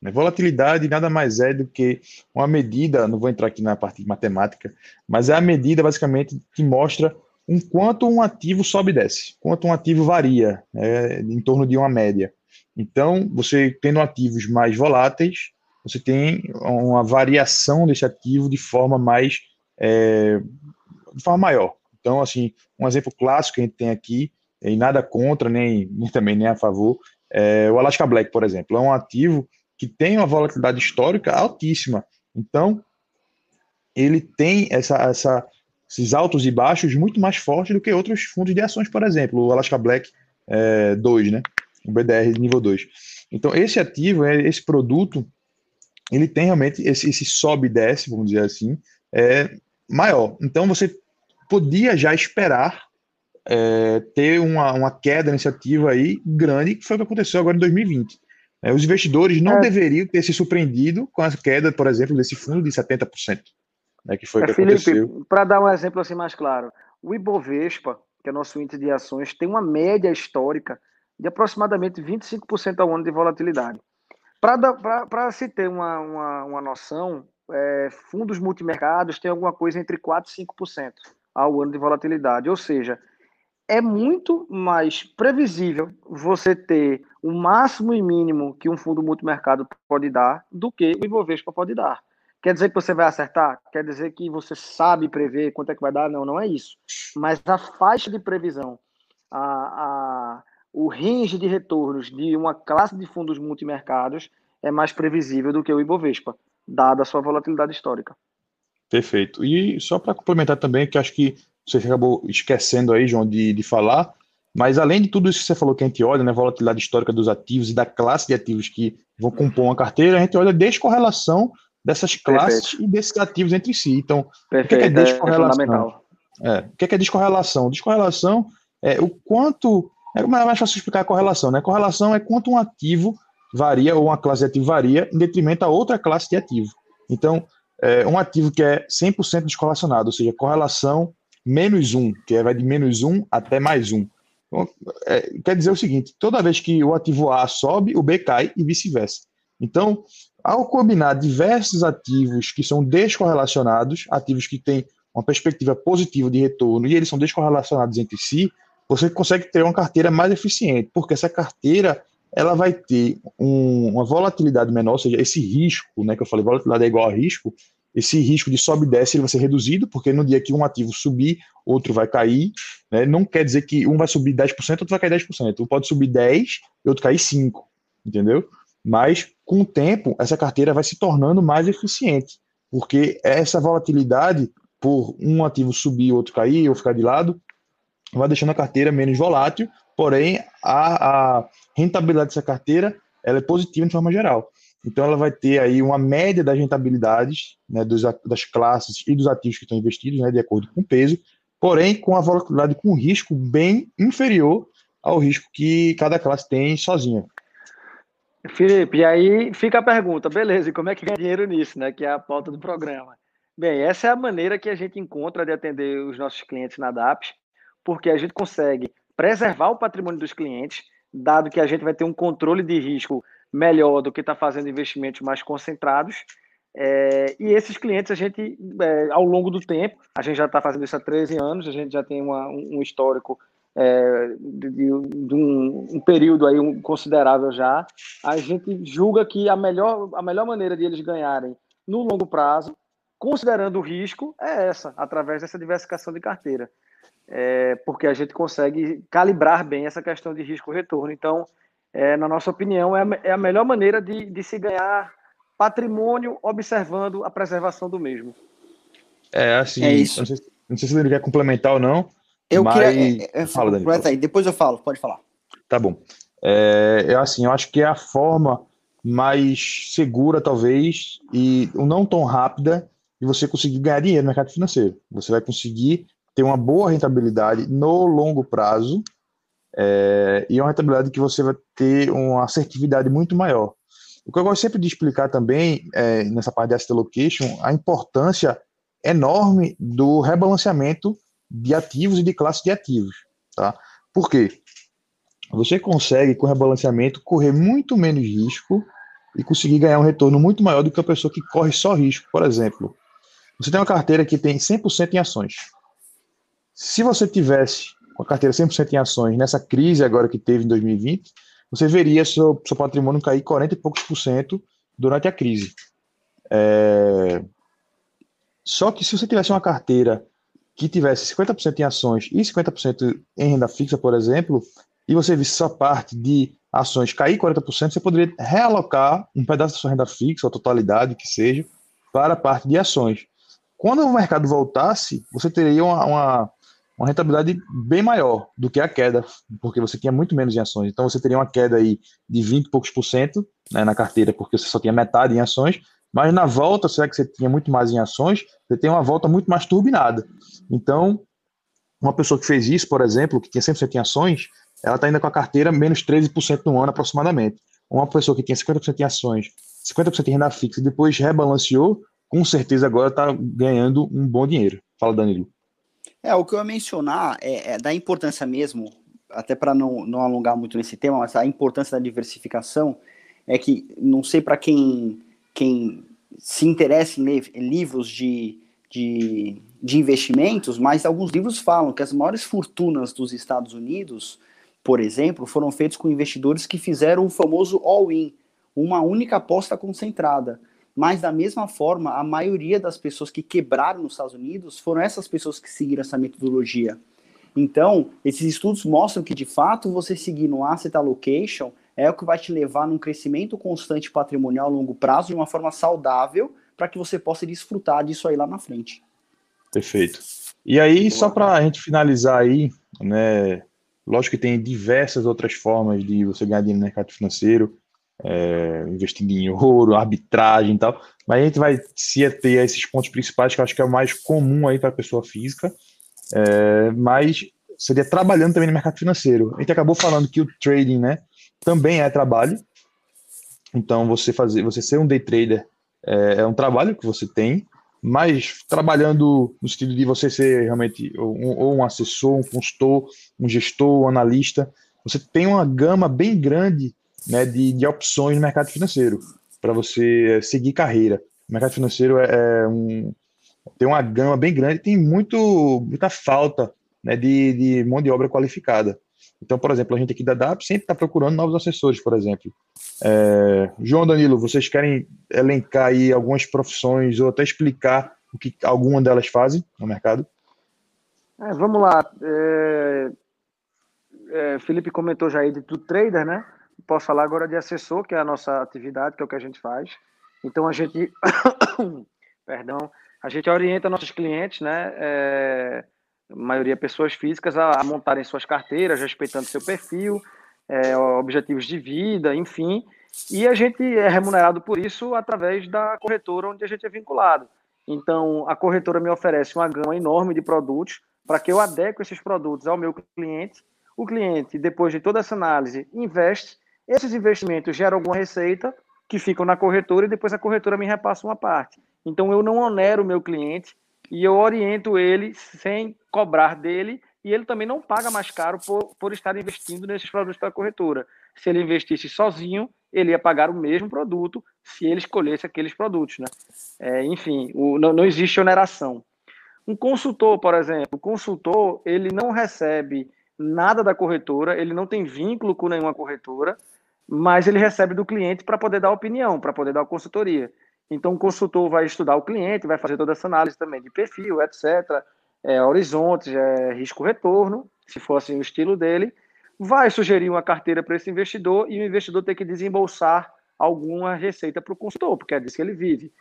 Né? Volatilidade nada mais é do que uma medida, não vou entrar aqui na parte de matemática, mas é a medida basicamente que mostra um quanto um ativo sobe e desce, quanto um ativo varia, né, em torno de uma média. Então, você tendo ativos mais voláteis, você tem uma variação desse ativo de forma mais é, de forma maior. Então, assim, um exemplo clássico que a gente tem aqui, e nada contra, nem, nem também nem a favor, é o Alaska Black, por exemplo. É um ativo que tem uma volatilidade histórica altíssima. Então, ele tem essa, essa, esses altos e baixos muito mais fortes do que outros fundos de ações, por exemplo, o Alaska Black é, 2, né? O BDR nível 2. Então, esse ativo, é, esse produto, ele tem realmente esse, esse sobe e desce, vamos dizer assim, é maior. Então, você podia já esperar é, ter uma, uma queda nesse ativo aí grande, que foi o que aconteceu agora em 2020. É, os investidores não é. deveriam ter se surpreendido com a queda, por exemplo, desse fundo de 70%, né, que foi o é, que Felipe, Para dar um exemplo assim mais claro, o Ibovespa, que é nosso índice de ações, tem uma média histórica de aproximadamente 25% ao ano de volatilidade. Para se ter uma, uma, uma noção, é, fundos multimercados têm alguma coisa entre 4% e 5% ao ano de volatilidade, ou seja, é muito mais previsível você ter o máximo e mínimo que um fundo multimercado pode dar do que o Ibovespa pode dar. Quer dizer que você vai acertar? Quer dizer que você sabe prever quanto é que vai dar? Não, não é isso. Mas a faixa de previsão, a, a, range de retornos de uma classe de fundos multimercados é mais previsível do que o Ibovespa, dada a sua volatilidade histórica. Perfeito. E só para complementar também, que acho que você acabou esquecendo aí, João, de, de falar, mas além de tudo isso que você falou que a gente olha, né, volatilidade histórica dos ativos e da classe de ativos que vão compor uma carteira, a gente olha a descorrelação dessas classes Perfeito. e desses ativos entre si. Então, Perfeito. o que é, é descorrelação? É, o que é, descorrelação? Descorrelação é o quanto. É mais fácil explicar a correlação, né? Correlação é quanto um ativo varia, ou uma classe de ativo varia, em detrimento a outra classe de ativo. Então, é, um ativo que é 100% descorrelacionado, ou seja, correlação menos um, que é, vai de menos um até mais um. Então, é, quer dizer o seguinte: toda vez que o ativo A sobe, o B cai e vice-versa. Então, ao combinar diversos ativos que são descorrelacionados, ativos que têm uma perspectiva positiva de retorno e eles são descorrelacionados entre si, você consegue ter uma carteira mais eficiente, porque essa carteira ela vai ter um, uma volatilidade menor, ou seja, esse risco, né, que eu falei, volatilidade é igual a risco, esse risco de sobe e desce ele vai ser reduzido, porque no dia que um ativo subir, outro vai cair. Né? Não quer dizer que um vai subir 10%, outro vai cair 10%. Um pode subir 10% e outro cair 5%. Entendeu? Mas, com o tempo, essa carteira vai se tornando mais eficiente, porque essa volatilidade, por um ativo subir, outro cair, ou ficar de lado, vai deixando a carteira menos volátil, porém, a, a rentabilidade dessa carteira ela é positiva de forma geral. Então, ela vai ter aí uma média das rentabilidades né, dos, das classes e dos ativos que estão investidos, né, de acordo com o peso, porém com a volatilidade com risco bem inferior ao risco que cada classe tem sozinha. Felipe, e aí fica a pergunta, beleza, e como é que ganha dinheiro nisso, né? Que é a pauta do programa. Bem, essa é a maneira que a gente encontra de atender os nossos clientes na DAPS, porque a gente consegue preservar o patrimônio dos clientes, dado que a gente vai ter um controle de risco melhor do que está fazendo investimentos mais concentrados. É, e esses clientes, a gente, é, ao longo do tempo, a gente já está fazendo isso há 13 anos, a gente já tem uma, um histórico é, de, de um, um, período aí um, considerável já, a gente julga que a melhor, a melhor maneira de eles ganharem no longo prazo, considerando o risco, é essa, através dessa diversificação de carteira. É, porque a gente consegue calibrar bem essa questão de risco-retorno. Então, é, na nossa opinião, é a, é a melhor maneira de, de se ganhar patrimônio observando a preservação do mesmo. É, assim, é isso. Não sei, não sei se ele quer complementar ou não. Eu mas... queria. É, é, fala, Dani, aí, depois eu falo, pode falar. Tá bom. É, é assim, eu acho que é a forma mais segura, talvez, e não tão rápida de você conseguir ganhar dinheiro no mercado financeiro. Você vai conseguir ter uma boa rentabilidade no longo prazo é, e é uma rentabilidade que você vai ter uma assertividade muito maior. O que eu gosto sempre de explicar também, é, nessa parte de asset allocation, a importância enorme do rebalanceamento de ativos e de classe de ativos. Tá? Por quê? Você consegue, com rebalanceamento, correr muito menos risco e conseguir ganhar um retorno muito maior do que a pessoa que corre só risco. Por exemplo, você tem uma carteira que tem 100% em ações. Se você tivesse com a carteira 100% em ações nessa crise agora que teve em 2020, você veria seu, seu patrimônio cair 40 e poucos por cento durante a crise. É... Só que se você tivesse uma carteira que tivesse 50% em ações e 50% em renda fixa, por exemplo, e você visse sua parte de ações cair 40%, você poderia realocar um pedaço da sua renda fixa, a totalidade que seja, para a parte de ações. Quando o mercado voltasse, você teria uma, uma, uma, rentabilidade bem maior do que a queda, porque você tinha muito menos em ações. Então você teria uma queda aí de 20 e poucos por cento né, na carteira, porque você só tinha metade em ações, mas na volta, será que você tinha muito mais em ações, você tem uma volta muito mais turbinada. Então, uma pessoa que fez isso, por exemplo, que tinha 100% em ações, ela está ainda com a carteira menos 13% no ano aproximadamente. Uma pessoa que tinha 50% em ações, 50% em renda fixa e depois rebalanceou, com certeza agora está ganhando um bom dinheiro. Fala, Danilo. É, o que eu ia mencionar é, é da importância mesmo, até para não, não alongar muito nesse tema, mas a importância da diversificação é que, não sei para quem, quem se interessa em, em livros de, de, de investimentos, mas alguns livros falam que as maiores fortunas dos Estados Unidos por exemplo, foram feitos com investidores que fizeram o famoso all-in, uma única aposta concentrada. Mas, da mesma forma, a maioria das pessoas que quebraram nos Estados Unidos foram essas pessoas que seguiram essa metodologia. Então, esses estudos mostram que, de fato, você seguir no asset allocation é o que vai te levar num crescimento constante patrimonial a longo prazo de uma forma saudável para que você possa desfrutar disso aí lá na frente. Perfeito. E aí, só para a gente finalizar aí, né, Lógico que tem diversas outras formas de você ganhar dinheiro no mercado financeiro, é, investindo em ouro, arbitragem e tal, mas a gente vai se ater a esses pontos principais que eu acho que é o mais comum aí para a pessoa física, é, mas seria trabalhando também no mercado financeiro. A gente acabou falando que o trading, né, também é trabalho. Então você fazer, você ser um day trader é, é um trabalho que você tem, mas trabalhando no sentido de você ser realmente um, ou um assessor, um consultor, um gestor, um analista, você tem uma gama bem grande né, de, de opções no mercado financeiro para você seguir carreira. O mercado financeiro é, é um, tem uma gama bem grande, tem muito, muita falta né, de, de mão de obra qualificada. Então, por exemplo, a gente aqui da DAP sempre está procurando novos assessores, por exemplo. É, João Danilo, vocês querem elencar aí algumas profissões ou até explicar o que alguma delas fazem no mercado? É, vamos lá. É, é, Felipe comentou já aí do trader, né? Posso falar agora de assessor, que é a nossa atividade, que é o que a gente faz. Então a gente, perdão, a gente orienta nossos clientes, né? É, maioria pessoas físicas, a, a montarem suas carteiras, respeitando seu perfil, é, objetivos de vida, enfim. E a gente é remunerado por isso através da corretora onde a gente é vinculado. Então, a corretora me oferece uma gama enorme de produtos para que eu adeque esses produtos ao meu cliente. O cliente, depois de toda essa análise, investe. Esses investimentos geram alguma receita que ficam na corretora e depois a corretora me repassa uma parte. Então, eu não onero o meu cliente e eu oriento ele sem cobrar dele e ele também não paga mais caro por, por estar investindo nesses produtos da corretora. Se ele investisse sozinho, ele ia pagar o mesmo produto se ele escolhesse aqueles produtos. Né? É, enfim, o, não, não existe oneração. Um consultor, por exemplo, o consultor ele não recebe nada da corretora, ele não tem vínculo com nenhuma corretora, mas ele recebe do cliente para poder dar opinião, para poder dar consultoria. Então, o consultor vai estudar o cliente, vai fazer toda essa análise também de perfil, etc., é, horizontes, é, risco-retorno, se fosse o estilo dele, vai sugerir uma carteira para esse investidor e o investidor tem que desembolsar alguma receita para o consultor, porque é disso que ele vive.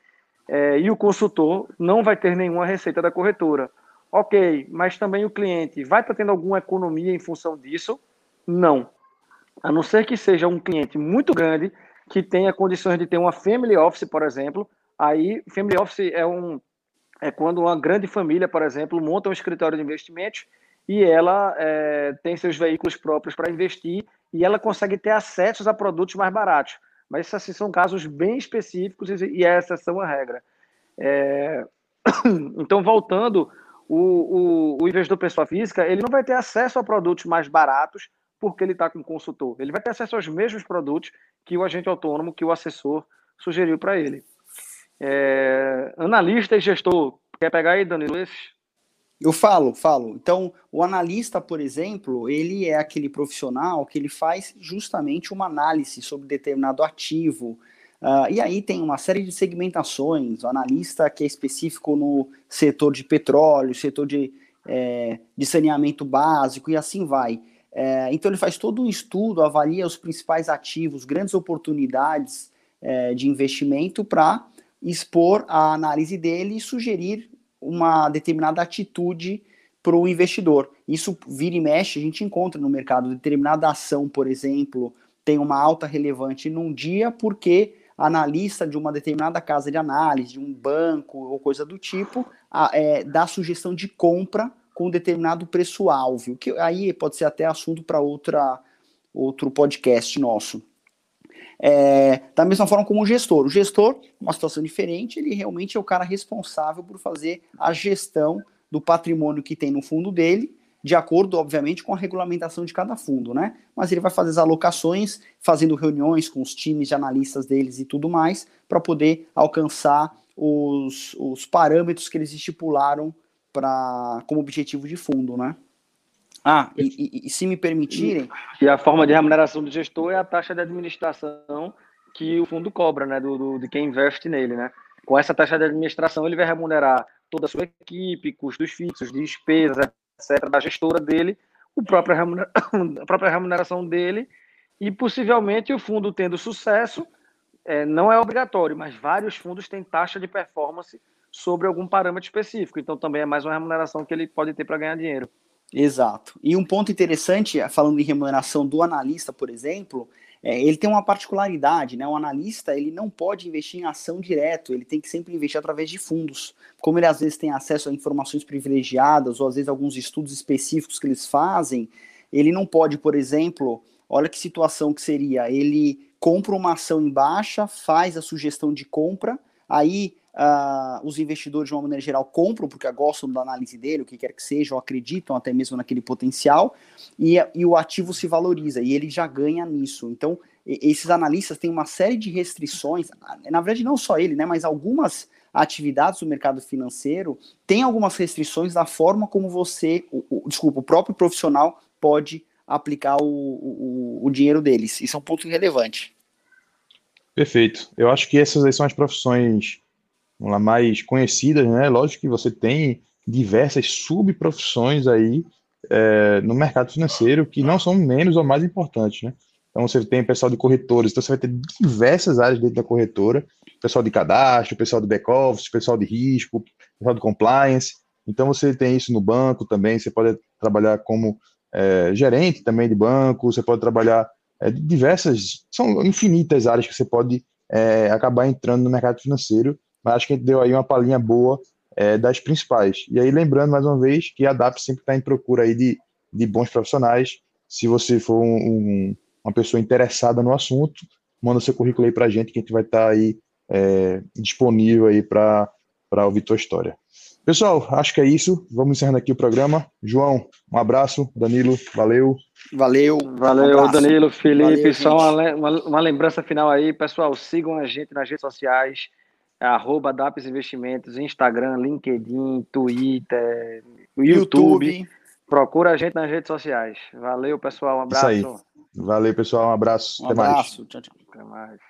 É, e o consultor não vai ter nenhuma receita da corretora. Ok, mas também o cliente vai estar tendo alguma economia em função disso? Não. A não ser que seja um cliente muito grande que tenha condições de ter uma family office, por exemplo. Aí, family office é um é quando uma grande família, por exemplo, monta um escritório de investimentos e ela é, tem seus veículos próprios para investir e ela consegue ter acesso a produtos mais baratos. Mas esses assim, são casos bem específicos e é exceção à regra. É... Então, voltando, o, o, o investidor pessoa física ele não vai ter acesso a produtos mais baratos porque ele está com consultor. Ele vai ter acesso aos mesmos produtos que o agente autônomo, que o assessor sugeriu para ele. É, analista e gestor, quer pegar aí, Danilo, esses? Eu falo, falo. Então, o analista, por exemplo, ele é aquele profissional que ele faz justamente uma análise sobre determinado ativo. Uh, e aí tem uma série de segmentações. O analista que é específico no setor de petróleo, setor de, é, de saneamento básico e assim vai. É, então ele faz todo um estudo, avalia os principais ativos, grandes oportunidades é, de investimento para expor a análise dele e sugerir uma determinada atitude para o investidor. Isso vira e mexe, a gente encontra no mercado determinada ação, por exemplo, tem uma alta relevante num dia porque analista de uma determinada casa de análise, de um banco ou coisa do tipo, a, é, dá sugestão de compra com um determinado preço-alvo, que aí pode ser até assunto para outra outro podcast nosso. É, da mesma forma como o gestor. O gestor, uma situação diferente, ele realmente é o cara responsável por fazer a gestão do patrimônio que tem no fundo dele, de acordo, obviamente, com a regulamentação de cada fundo, né? Mas ele vai fazer as alocações, fazendo reuniões com os times de analistas deles e tudo mais, para poder alcançar os, os parâmetros que eles estipularam para como objetivo de fundo, né? Ah, e, e, e, se me permitirem. E a forma de remuneração do gestor é a taxa de administração que o fundo cobra, né? Do, do, de quem investe nele, né? Com essa taxa de administração, ele vai remunerar toda a sua equipe, custos fixos, despesas, etc., da gestora dele, o próprio remunera... a própria remuneração dele, e possivelmente o fundo tendo sucesso, é, não é obrigatório, mas vários fundos têm taxa de performance sobre algum parâmetro específico. Então também é mais uma remuneração que ele pode ter para ganhar dinheiro. Exato. E um ponto interessante, falando em remuneração do analista, por exemplo, é, ele tem uma particularidade, né? O analista ele não pode investir em ação direto, ele tem que sempre investir através de fundos. Como ele às vezes tem acesso a informações privilegiadas, ou às vezes alguns estudos específicos que eles fazem, ele não pode, por exemplo, olha que situação que seria, ele compra uma ação em baixa, faz a sugestão de compra, aí Uh, os investidores, de uma maneira geral, compram porque gostam da análise dele, o que quer que seja, ou acreditam até mesmo naquele potencial, e, e o ativo se valoriza, e ele já ganha nisso. Então, esses analistas têm uma série de restrições, na verdade, não só ele, né, mas algumas atividades do mercado financeiro têm algumas restrições da forma como você, o, o, desculpa, o próprio profissional pode aplicar o, o, o dinheiro deles. Isso é um ponto relevante. Perfeito. Eu acho que essas aí são as profissões lá, mais conhecidas, né? Lógico que você tem diversas subprofissões aí é, no mercado financeiro que não são menos ou mais importantes, né? Então você tem pessoal de corretores, então você vai ter diversas áreas dentro da corretora, pessoal de cadastro, pessoal de back-office, pessoal de risco, pessoal de compliance. Então você tem isso no banco também, você pode trabalhar como é, gerente também de banco, você pode trabalhar é, diversas, são infinitas áreas que você pode é, acabar entrando no mercado financeiro mas acho que a gente deu aí uma palhinha boa é, das principais. E aí, lembrando mais uma vez que a DAP sempre está em procura aí de, de bons profissionais. Se você for um, um, uma pessoa interessada no assunto, manda seu currículo aí para a gente, que a gente vai estar tá aí é, disponível aí para ouvir tua história. Pessoal, acho que é isso. Vamos encerrando aqui o programa. João, um abraço. Danilo, valeu. Valeu. Valeu, um Danilo, Felipe. Valeu, Só uma, uma, uma, lembrança final aí, pessoal. Sigam a gente nas redes sociais é arroba DAPS Investimentos, Instagram, LinkedIn, Twitter, YouTube. YouTube. Procura a gente nas redes sociais. Valeu, pessoal. Um abraço. Valeu, pessoal. Um abraço. Um Até abraço. mais. Tchau, tchau. Até mais.